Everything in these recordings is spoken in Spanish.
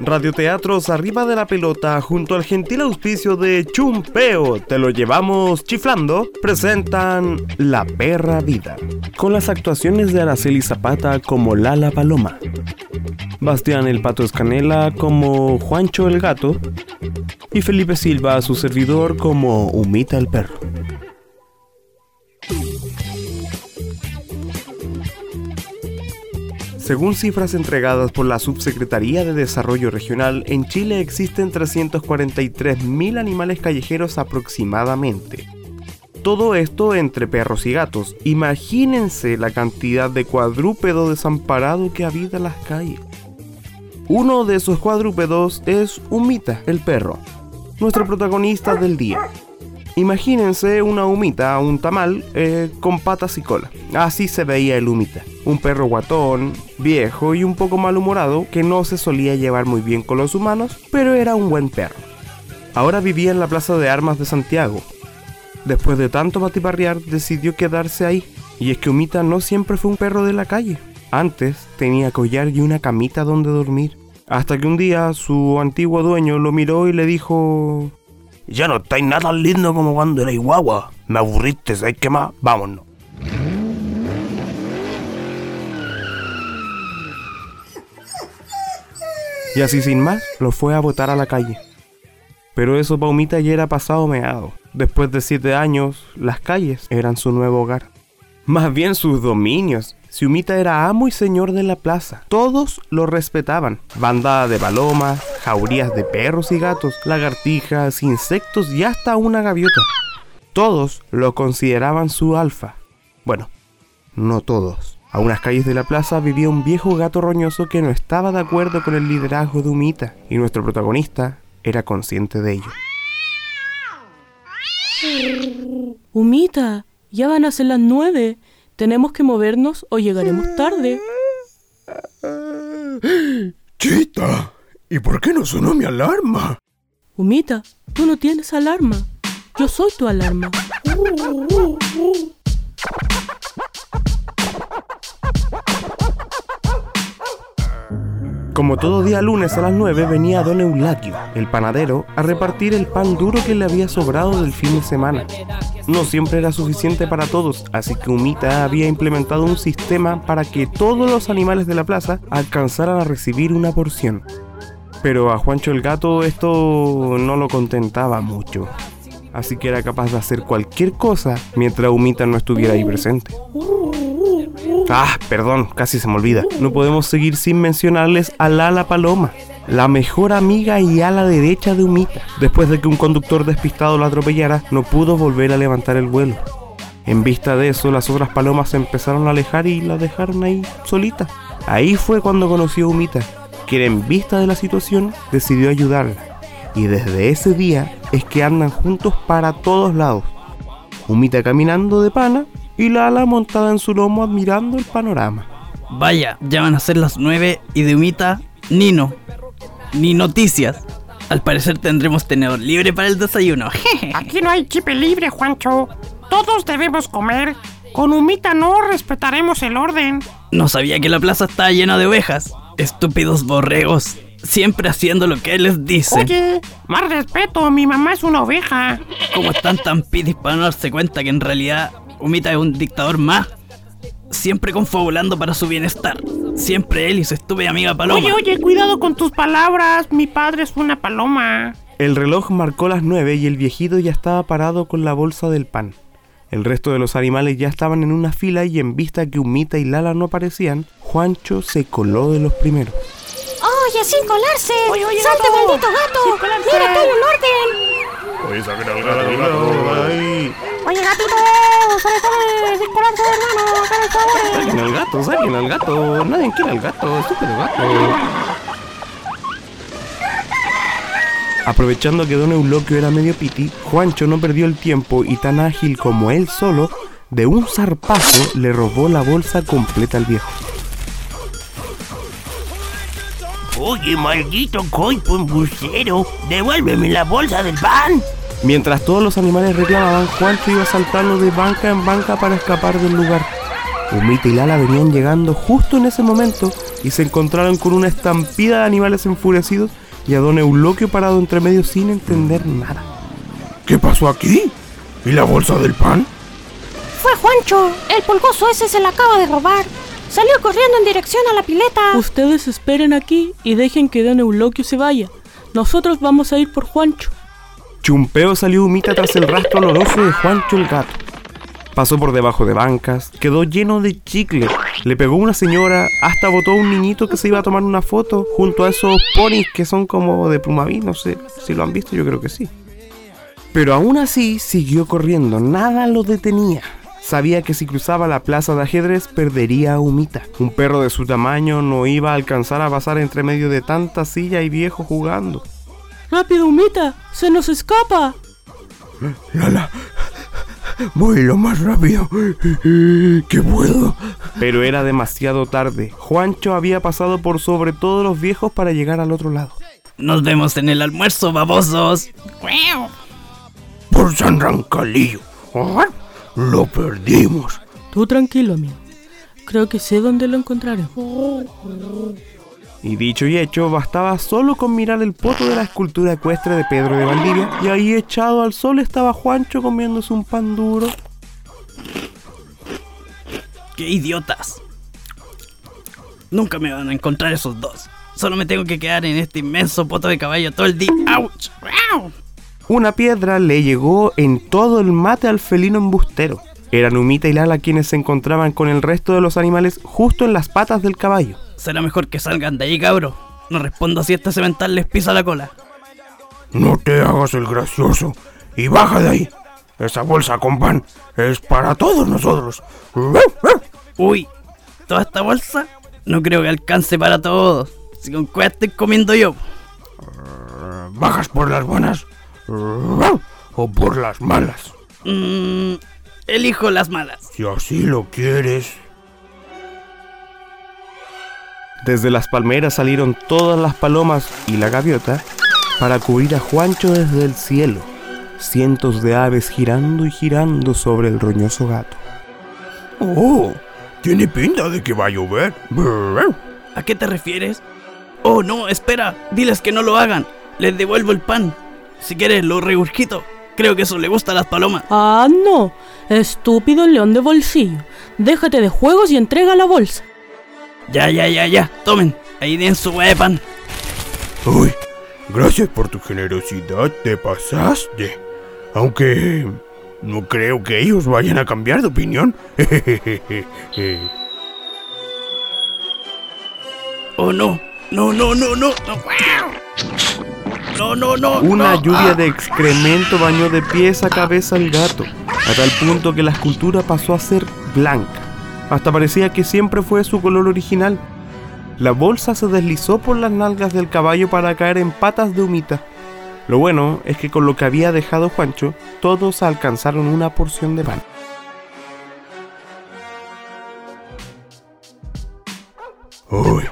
Radioteatros Arriba de la Pelota, junto al gentil auspicio de Chumpeo, te lo llevamos chiflando, presentan La Perra Vida, con las actuaciones de Araceli Zapata como Lala Paloma, Bastián el Pato Escanela como Juancho el Gato, y Felipe Silva, su servidor, como Humita el Perro. Según cifras entregadas por la Subsecretaría de Desarrollo Regional, en Chile existen 343.000 animales callejeros aproximadamente. Todo esto entre perros y gatos. Imagínense la cantidad de cuadrúpedo desamparado que habita las calles. Uno de esos cuadrúpedos es Humita, el perro, nuestro protagonista del día. Imagínense una humita, un tamal, eh, con patas y cola. Así se veía el humita. Un perro guatón, viejo y un poco malhumorado que no se solía llevar muy bien con los humanos, pero era un buen perro. Ahora vivía en la Plaza de Armas de Santiago. Después de tanto batiparrear, decidió quedarse ahí. Y es que Humita no siempre fue un perro de la calle. Antes tenía collar y una camita donde dormir. Hasta que un día su antiguo dueño lo miró y le dijo... Ya no estáis nada tan lindo como cuando erais guagua. Me aburriste, ¿sabes qué más? Vámonos. Y así sin más, lo fue a botar a la calle. Pero eso Paumita ya era pasado meado. Después de siete años, las calles eran su nuevo hogar. Más bien sus dominios. Si Humita era amo y señor de la plaza. Todos lo respetaban. Bandada de palomas, jaurías de perros y gatos, lagartijas, insectos y hasta una gaviota. Todos lo consideraban su alfa. Bueno, no todos. A unas calles de la plaza vivía un viejo gato roñoso que no estaba de acuerdo con el liderazgo de Humita, y nuestro protagonista era consciente de ello. Humita, ya van a ser las nueve. Tenemos que movernos o llegaremos tarde. Chita, ¿y por qué no sonó mi alarma? Humita, tú no tienes alarma. Yo soy tu alarma. Como todo día lunes a las 9 venía don Eulaquio, el panadero, a repartir el pan duro que le había sobrado del fin de semana. No siempre era suficiente para todos, así que Humita había implementado un sistema para que todos los animales de la plaza alcanzaran a recibir una porción. Pero a Juancho el gato esto no lo contentaba mucho, así que era capaz de hacer cualquier cosa mientras Humita no estuviera ahí presente. Ah, perdón, casi se me olvida. No podemos seguir sin mencionarles a Lala Paloma, la mejor amiga y ala derecha de Humita. Después de que un conductor despistado la atropellara, no pudo volver a levantar el vuelo. En vista de eso, las otras palomas se empezaron a alejar y la dejaron ahí solita. Ahí fue cuando conoció a Humita, quien en vista de la situación decidió ayudarla. Y desde ese día es que andan juntos para todos lados. Humita caminando de pana y Lala montada en su lomo admirando el panorama. Vaya, ya van a ser las nueve y de humita, Nino. Ni noticias. Al parecer tendremos tenedor libre para el desayuno. Aquí no hay chipe libre, Juancho. Todos debemos comer. Con humita no respetaremos el orden. No sabía que la plaza estaba llena de ovejas. Estúpidos borregos. Siempre haciendo lo que él les dice. Oye, más respeto, mi mamá es una oveja. ¿Cómo están tan pidis para no darse cuenta que en realidad Humita es un dictador más. Siempre confabulando para su bienestar. Siempre él y su estúpida amiga Paloma. Oye, oye, cuidado con tus palabras. Mi padre es una paloma. El reloj marcó las nueve y el viejito ya estaba parado con la bolsa del pan. El resto de los animales ya estaban en una fila y en vista que Humita y Lala no aparecían, Juancho se coló de los primeros. ¡Oye, sin colarse! Oye, oye, ¡Salte, gato! maldito gato! ¡Mira, todo en orden! Oye, saquen al gato, al gato. Ay, ¡Oye, gatito! ¡Sale, sale! ¡Sin colarse, hermano! ¡Hagan el favor! Saquen al gato, saquen al gato. Nadie quiere al gato, estúpido gato. Aprovechando que Don Euloquio era medio piti, Juancho no perdió el tiempo y tan ágil como él solo, de un zarpazo le robó la bolsa completa al viejo. Oye, maldito coipo embustero. Devuélveme la bolsa del pan. Mientras todos los animales reclamaban, Juancho iba saltando de banca en banca para escapar del lugar. Humita y Lala venían llegando justo en ese momento y se encontraron con una estampida de animales enfurecidos y a don Euloquio parado entre medio sin entender nada. ¿Qué pasó aquí? ¿Y la bolsa del pan? Fue Juancho. El pulgoso ese se la acaba de robar. Salió corriendo en dirección a la pileta. Ustedes esperen aquí y dejen que don Euloquio se vaya. Nosotros vamos a ir por Juancho. Chumpeo salió humita tras el rastro oloroso de Juancho el gato. Pasó por debajo de bancas, quedó lleno de chicle, le pegó una señora, hasta botó a un niñito que se iba a tomar una foto junto a esos ponis que son como de plumaví, no sé si lo han visto, yo creo que sí. Pero aún así siguió corriendo, nada lo detenía. Sabía que si cruzaba la plaza de ajedrez perdería a Humita. Un perro de su tamaño no iba a alcanzar a pasar entre medio de tanta silla y viejo jugando. ¡Rápido, Humita! ¡Se nos escapa! Lala, voy lo más rápido que puedo. Pero era demasiado tarde. Juancho había pasado por sobre todos los viejos para llegar al otro lado. Nos vemos en el almuerzo, babosos. Por San Rancalillo. Lo perdimos. Tú tranquilo, amigo. Creo que sé dónde lo encontraré. Y dicho y hecho, bastaba solo con mirar el poto de la escultura ecuestre de Pedro de Valdivia, y ahí echado al sol estaba Juancho comiéndose un pan duro. ¡Qué idiotas! Nunca me van a encontrar esos dos. Solo me tengo que quedar en este inmenso poto de caballo todo el día. ¡Auch! ¡Au! Una piedra le llegó en todo el mate al felino embustero. Eran Humita y Lala quienes se encontraban con el resto de los animales justo en las patas del caballo. Será mejor que salgan de ahí, cabro. No respondo si este cemental les pisa la cola. No te hagas el gracioso y baja de ahí. Esa bolsa con pan es para todos nosotros. Uy, ¿toda esta bolsa? No creo que alcance para todos. Si con cuál estoy comiendo yo. ¿Bajas por las buenas o por las malas? Mmm, elijo las malas. Si así lo quieres. Desde las palmeras salieron todas las palomas y la gaviota para cubrir a Juancho desde el cielo. Cientos de aves girando y girando sobre el roñoso gato. Oh, tiene pinta de que va a llover. ¿A qué te refieres? Oh, no, espera. Diles que no lo hagan. Les devuelvo el pan. Si quieres, lo regurgito. Creo que eso le gusta a las palomas. Ah, no. Estúpido león de bolsillo. Déjate de juegos y entrega la bolsa. Ya, ya, ya, ya. Tomen. Ahí den su pan. Uy, gracias por tu generosidad, te pasaste. Aunque no creo que ellos vayan a cambiar de opinión. Oh, no. No, no, no, no. No, no, no. Una no. lluvia Ah. de excremento bañó de pies a cabeza al gato, a tal punto que la escultura pasó a ser blanca. Hasta parecía que siempre fue su color original. La bolsa se deslizó por las nalgas del caballo para caer en patas de humita. Lo bueno es que con lo que había dejado Juancho, todos alcanzaron una porción de pan. Uy,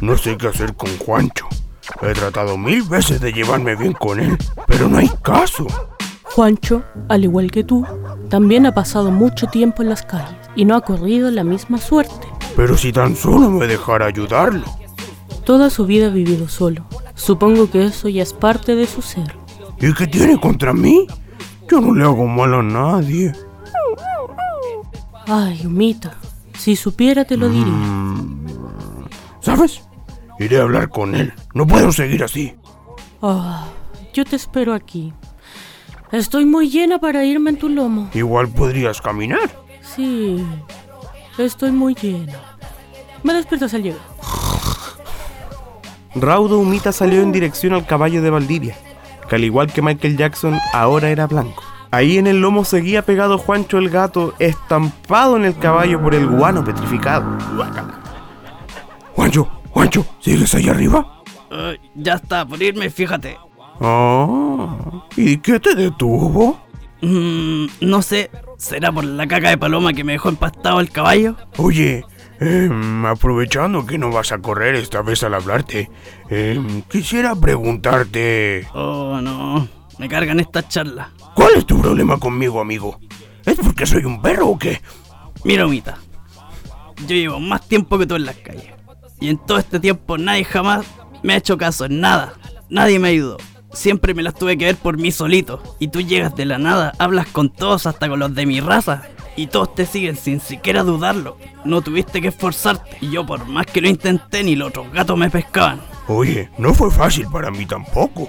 no sé qué hacer con Juancho. He tratado mil veces de llevarme bien con él, pero no hay caso. Juancho, al igual que tú, también ha pasado mucho tiempo en las calles y no ha corrido la misma suerte. Pero si tan solo me dejara ayudarlo. Toda su vida ha vivido solo. Supongo que eso ya es parte de su ser. ¿Y qué tiene contra mí? Yo no le hago mal a nadie. Ay, Humita, si supiera te lo diría. ¿Sabes? Iré a hablar con él. No puedo seguir así. Ah, yo te espero aquí. Estoy muy llena para irme en tu lomo. Igual podrías caminar. Sí, estoy muy llena. Me despiertas al llegar. Raudo Humita salió en dirección al caballo de Valdivia, que al igual que Michael Jackson, ahora era blanco. Ahí en el lomo seguía pegado Juancho el gato, estampado en el caballo por el guano petrificado. Juancho, Juancho, ¿sigues ahí arriba? Ay, ya está, por irme, fíjate. Ah, ¿y qué te detuvo? Mm, no sé, ¿será por la caca de paloma que me dejó empastado el caballo? Oye, em, aprovechando que no vas a correr esta vez al hablarte, em, quisiera preguntarte... Oh, no, me cargan estas charlas. ¿Cuál es tu problema conmigo, amigo? ¿Es porque soy un perro o qué? Mira, Humita, yo llevo más tiempo que tú en las calles. Y en todo este tiempo nadie jamás me ha hecho caso en nada. Nadie me ayudó. Siempre me las tuve que ver por mí solito. Y tú llegas de la nada, hablas con todos, hasta con los de mi raza. Y todos te siguen sin siquiera dudarlo. No tuviste que esforzarte. Y yo por más que lo intenté, ni los otros gatos me pescaban. Oye, no fue fácil para mí tampoco.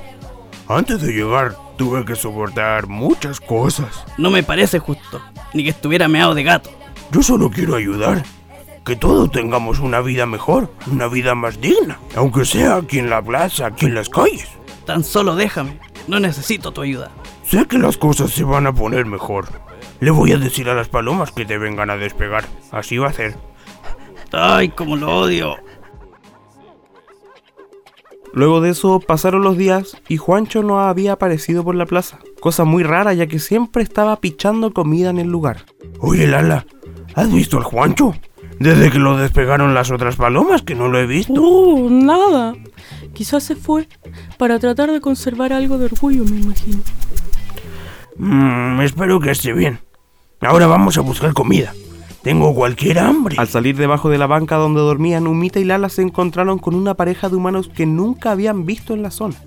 Antes de llegar tuve que soportar muchas cosas. No me parece justo. Ni que estuviera meado de gato. Yo solo quiero ayudar. Que todos tengamos una vida mejor, una vida más digna. Aunque sea aquí en la plaza, aquí en las calles. Tan solo déjame. No necesito tu ayuda. Sé que las cosas se van a poner mejor. Le voy a decir a las palomas que te vengan a despegar. Así va a ser. Ay, como lo odio. Luego de eso pasaron los días y Juancho no había aparecido por la plaza. Cosa muy rara ya que siempre estaba pichando comida en el lugar. Oye, Lala, ¿has visto al Juancho? Desde que lo despegaron las otras palomas, que no lo he visto. Uh, nada. Quizás se fue para tratar de conservar algo de orgullo, me imagino. Mmm, espero que esté bien. Ahora vamos a buscar comida. Tengo cualquier hambre. Al salir debajo de la banca donde dormían, Humita y Lala se encontraron con una pareja de humanos que nunca habían visto en la zona.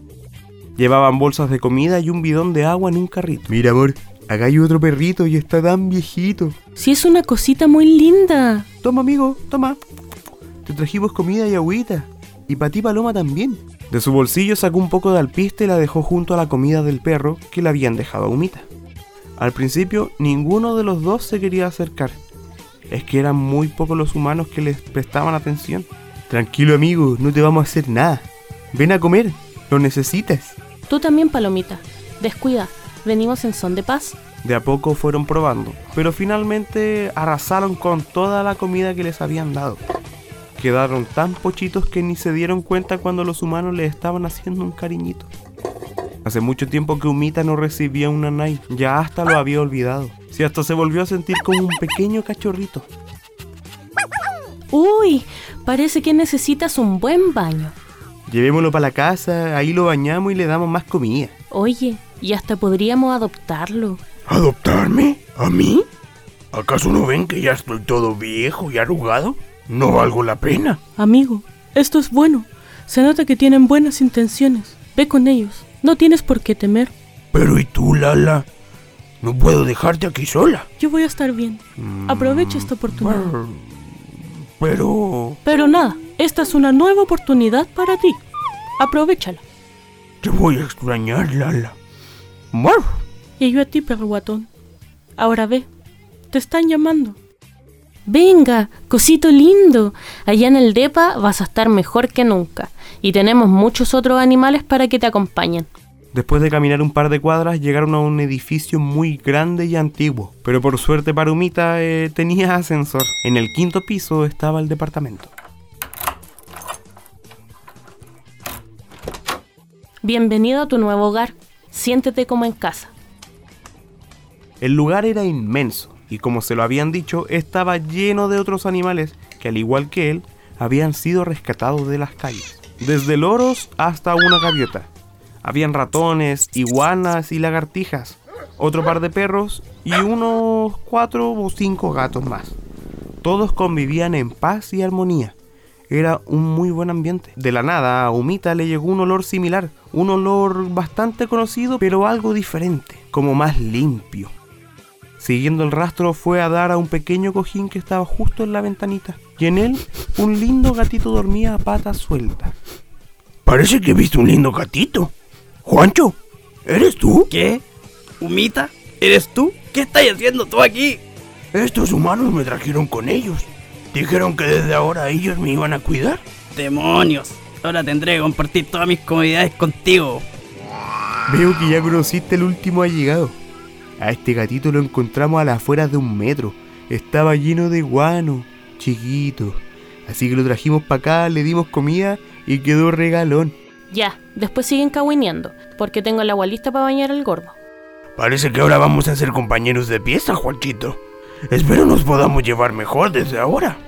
Llevaban bolsas de comida y un bidón de agua en un carrito. Mira, amor, acá hay otro perrito y está tan viejito. Sí, es una cosita muy linda. Toma, amigo, toma. Te trajimos comida y agüita. Y para ti, Paloma, también. De su bolsillo sacó un poco de alpiste y la dejó junto a la comida del perro que le habían dejado a Humita. Al principio, ninguno de los dos se quería acercar. Es que eran muy pocos los humanos que les prestaban atención. Tranquilo, amigo, no te vamos a hacer nada. Ven a comer, lo necesitas. Tú también, Palomita. Descuida, venimos en son de paz. De a poco fueron probando, pero finalmente arrasaron con toda la comida que les habían dado. Quedaron tan pochitos que ni se dieron cuenta cuando los humanos les estaban haciendo un cariñito. Hace mucho tiempo que Humita no recibía una Nai, ya hasta lo había olvidado. Si hasta se volvió a sentir como un pequeño cachorrito. Uy, parece que necesitas un buen baño. Llevémoslo para la casa, ahí lo bañamos y le damos más comida. Oye, y hasta podríamos adoptarlo. ¿Adoptarme? ¿A mí? ¿Acaso no ven que ya estoy todo viejo y arrugado? ¿No valgo la pena? Amigo, esto es bueno. Se nota que tienen buenas intenciones. Ve con ellos. No tienes por qué temer. Pero ¿y tú, Lala? No puedo dejarte aquí sola. Yo voy a estar bien. Aprovecha esta oportunidad. Pero... Pero nada, esta es una nueva oportunidad para ti. Aprovechala. Te voy a extrañar, Lala. Y yo a ti, perro guatón. Ahora ve, te están llamando. Venga, cosito lindo. Allá en el DEPA vas a estar mejor que nunca. Y tenemos muchos otros animales para que te acompañen. Después de caminar un par de cuadras, llegaron a un edificio muy grande y antiguo. Pero por suerte para Humita eh, tenía ascensor. En el quinto piso estaba el departamento. Bienvenido a tu nuevo hogar. Siéntete como en casa. El lugar era inmenso y como se lo habían dicho, estaba lleno de otros animales que al igual que él, habían sido rescatados de las calles. Desde loros hasta una gaviota. Habían ratones, iguanas y lagartijas, otro par de perros y unos cuatro o cinco gatos más. Todos convivían en paz y armonía. Era un muy buen ambiente. De la nada a Humita le llegó un olor similar, un olor bastante conocido pero algo diferente, como más limpio. Siguiendo el rastro fue a dar a un pequeño cojín que estaba justo en la ventanita, y en él un lindo gatito dormía a patas sueltas. Parece que he visto un lindo gatito. Juancho, ¿eres tú? ¿Qué? ¿Humita? ¿Eres tú? ¿Qué estás haciendo tú aquí? Estos humanos me trajeron con ellos. Dijeron que desde ahora ellos me iban a cuidar. ¡Demonios! Ahora tendré que compartir todas mis comodidades contigo. Veo que ya conociste el último allegado. A este gatito lo encontramos a las afueras de un metro. Estaba lleno de guano, chiquito. Así que lo trajimos para acá, le dimos comida y quedó regalón. Ya, después siguen cagüineando, porque tengo el agua lista para bañar al gordo. Parece que ahora vamos a ser compañeros de pieza, Juanchito. Espero nos podamos llevar mejor desde ahora.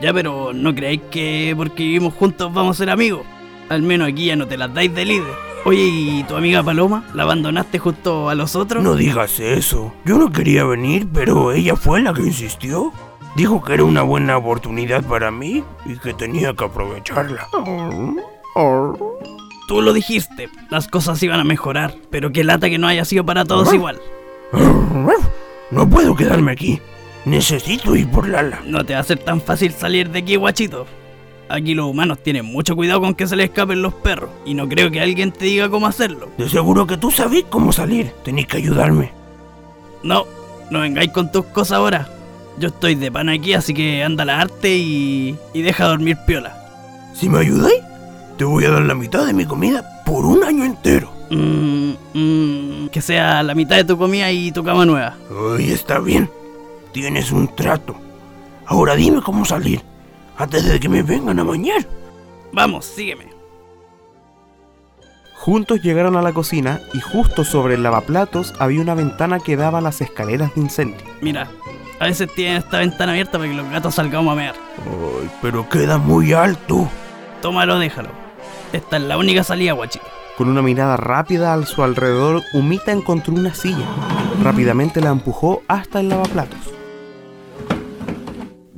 Ya, pero ¿no creéis que porque vivimos juntos vamos a ser amigos? Al menos aquí ya no te las dais de líder. Oye, ¿y tu amiga Paloma? ¿La abandonaste justo a los otros? No digas eso. Yo no quería venir, pero ella fue la que insistió. Dijo que era una buena oportunidad para mí y que tenía que aprovecharla. Tú lo dijiste, las cosas iban a mejorar, pero qué lata que no haya sido para todos igual. No puedo quedarme aquí. Necesito ir por Lala. No te va a ser tan fácil salir de aquí, guachito. Aquí los humanos tienen mucho cuidado con que se les escapen los perros, y no creo que alguien te diga cómo hacerlo. De seguro que tú sabes cómo salir. Tenéis que ayudarme. No, no vengáis con tus cosas ahora. Yo estoy de pan aquí, así que anda la arte y, y deja dormir piola. Si me ayudáis, te voy a dar la mitad de mi comida por un año entero. Mm, mm, que sea la mitad de tu comida y tu cama nueva. Ay, está bien. Tienes un trato. Ahora dime cómo salir. Antes de que me vengan a bañar. Vamos, sígueme. Juntos llegaron a la cocina y justo sobre el lavaplatos había una ventana que daba a las escaleras de incendio. Mira, a veces tienen esta ventana abierta para que los gatos salgamos a mear. Ay, pero queda muy alto. Tómalo, déjalo. Esta es la única salida, guachito. Con una mirada rápida a su alrededor, Humita encontró una silla. Rápidamente la empujó hasta el lavaplatos.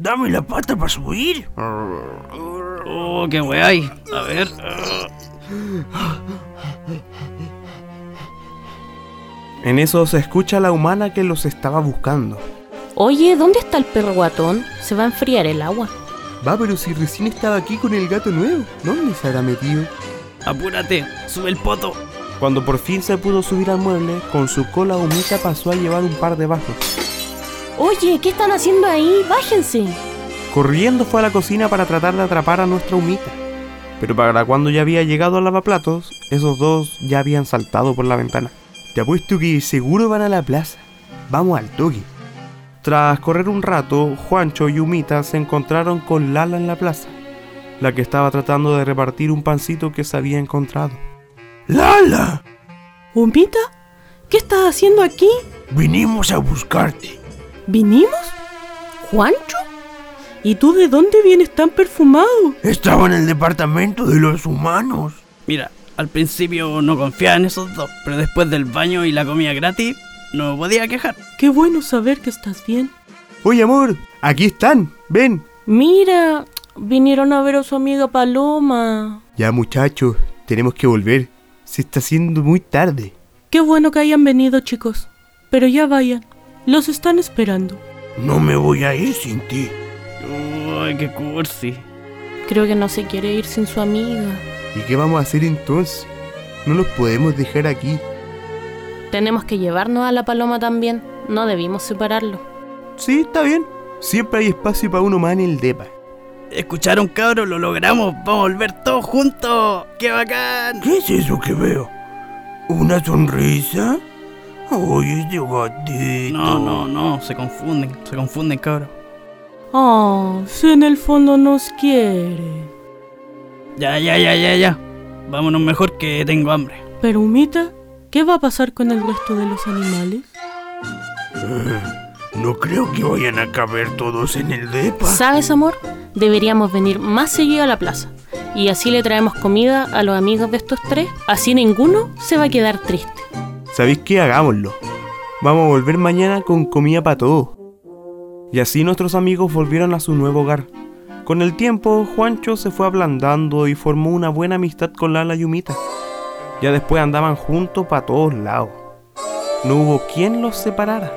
Dame la pata para subir. Oh, qué wey hay. A ver. En eso se escucha a la humana que los estaba buscando. Oye, ¿dónde está el perro guatón? Se va a enfriar el agua. Va, pero si recién estaba aquí con el gato nuevo, ¿dónde se habrá metido? Apúrate, sube el poto. Cuando por fin se pudo subir al mueble, con su cola humita pasó a llevar un par de vasos. Oye, ¿qué están haciendo ahí? Bájense. Corriendo fue a la cocina para tratar de atrapar a nuestra humita. Pero para cuando ya había llegado al lavaplatos, esos dos ya habían saltado por la ventana. Te apuesto que seguro van a la plaza. Vamos al toque. Tras correr un rato, Juancho y Humita se encontraron con Lala en la plaza, la que estaba tratando de repartir un pancito que se había encontrado. ¡Lala! ¿Humita? ¿Qué estás haciendo aquí? Vinimos a buscarte. ¿Vinimos? ¿Juancho? ¿Y tú de dónde vienes tan perfumado? Estaba en el departamento de los humanos. Mira, al principio no confiaba en esos dos, pero después del baño y la comida gratis, no me podía quejar. Qué bueno saber que estás bien. Oye, amor, aquí están. Ven. Mira, vinieron a ver a su amiga Paloma. Ya, muchachos, tenemos que volver. Se está haciendo muy tarde. Qué bueno que hayan venido, chicos. Pero ya vayan. Los están esperando. No me voy a ir sin ti. Uy, qué cursi. Creo que no se quiere ir sin su amiga. ¿Y qué vamos a hacer entonces? No los podemos dejar aquí. Tenemos que llevarnos a la paloma también. No debimos separarlo. Sí, está bien. Siempre hay espacio para uno más en el depa. ¿Escucharon, cabros? Lo logramos. Vamos a volver todos juntos. ¡Qué bacán! ¿Qué es eso que veo? ¿Una sonrisa? Este gatito. No, no, no. Se confunden. Se confunden, cabros. Oh, si en el fondo nos quiere. Ya, ya, ya, ya, ya. Vámonos mejor que tengo hambre. Pero, Humita, ¿qué va a pasar con el resto de los animales? No creo que vayan a caber todos en el depa. ¿Sabes, amor? Deberíamos venir más seguido a la plaza. Y así le traemos comida a los amigos de estos tres. Así ninguno se va a quedar triste. ¿Sabéis qué? Hagámoslo. Vamos a volver mañana con comida para todos. Y así nuestros amigos volvieron a su nuevo hogar. Con el tiempo, Juancho se fue ablandando y formó una buena amistad con Lala y Humita. Ya después andaban juntos para todos lados. No hubo quien los separara.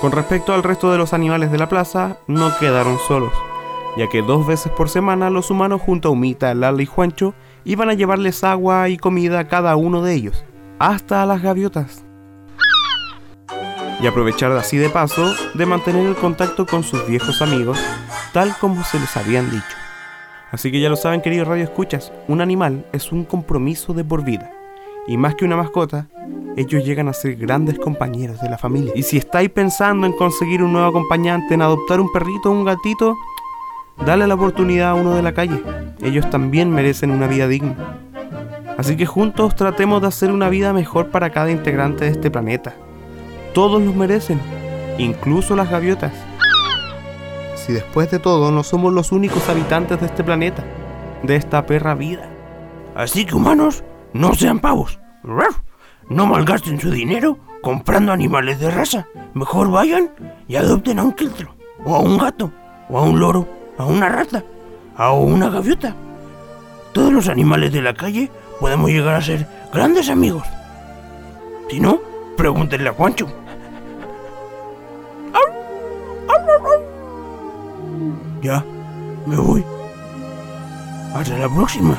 Con respecto al resto de los animales de la plaza, no quedaron solos, ya que dos veces por semana los humanos junto a Humita, Lala y Juancho iban a llevarles agua y comida a cada uno de ellos, hasta a las gaviotas. Y aprovechar así de paso de mantener el contacto con sus viejos amigos, tal como se les habían dicho. Así que ya lo saben, queridos Radio Escuchas, un animal es un compromiso de por vida. Y más que una mascota, ellos llegan a ser grandes compañeros de la familia. Y si estáis pensando en conseguir un nuevo acompañante, en adoptar un perrito o un gatito, dale la oportunidad a uno de la calle. Ellos también merecen una vida digna. Así que juntos tratemos de hacer una vida mejor para cada integrante de este planeta. Todos los merecen, incluso las gaviotas. Si después de todo no somos los únicos habitantes de este planeta, de esta perra vida. Así que humanos, no sean pavos. No malgasten su dinero comprando animales de raza. Mejor vayan y adopten a un quiltro. o a un gato, o a un loro, a una rata, a una gaviota. Todos los animales de la calle podemos llegar a ser grandes amigos. Si no, pregúntenle a Juancho. Ya, me voy. Hasta la próxima.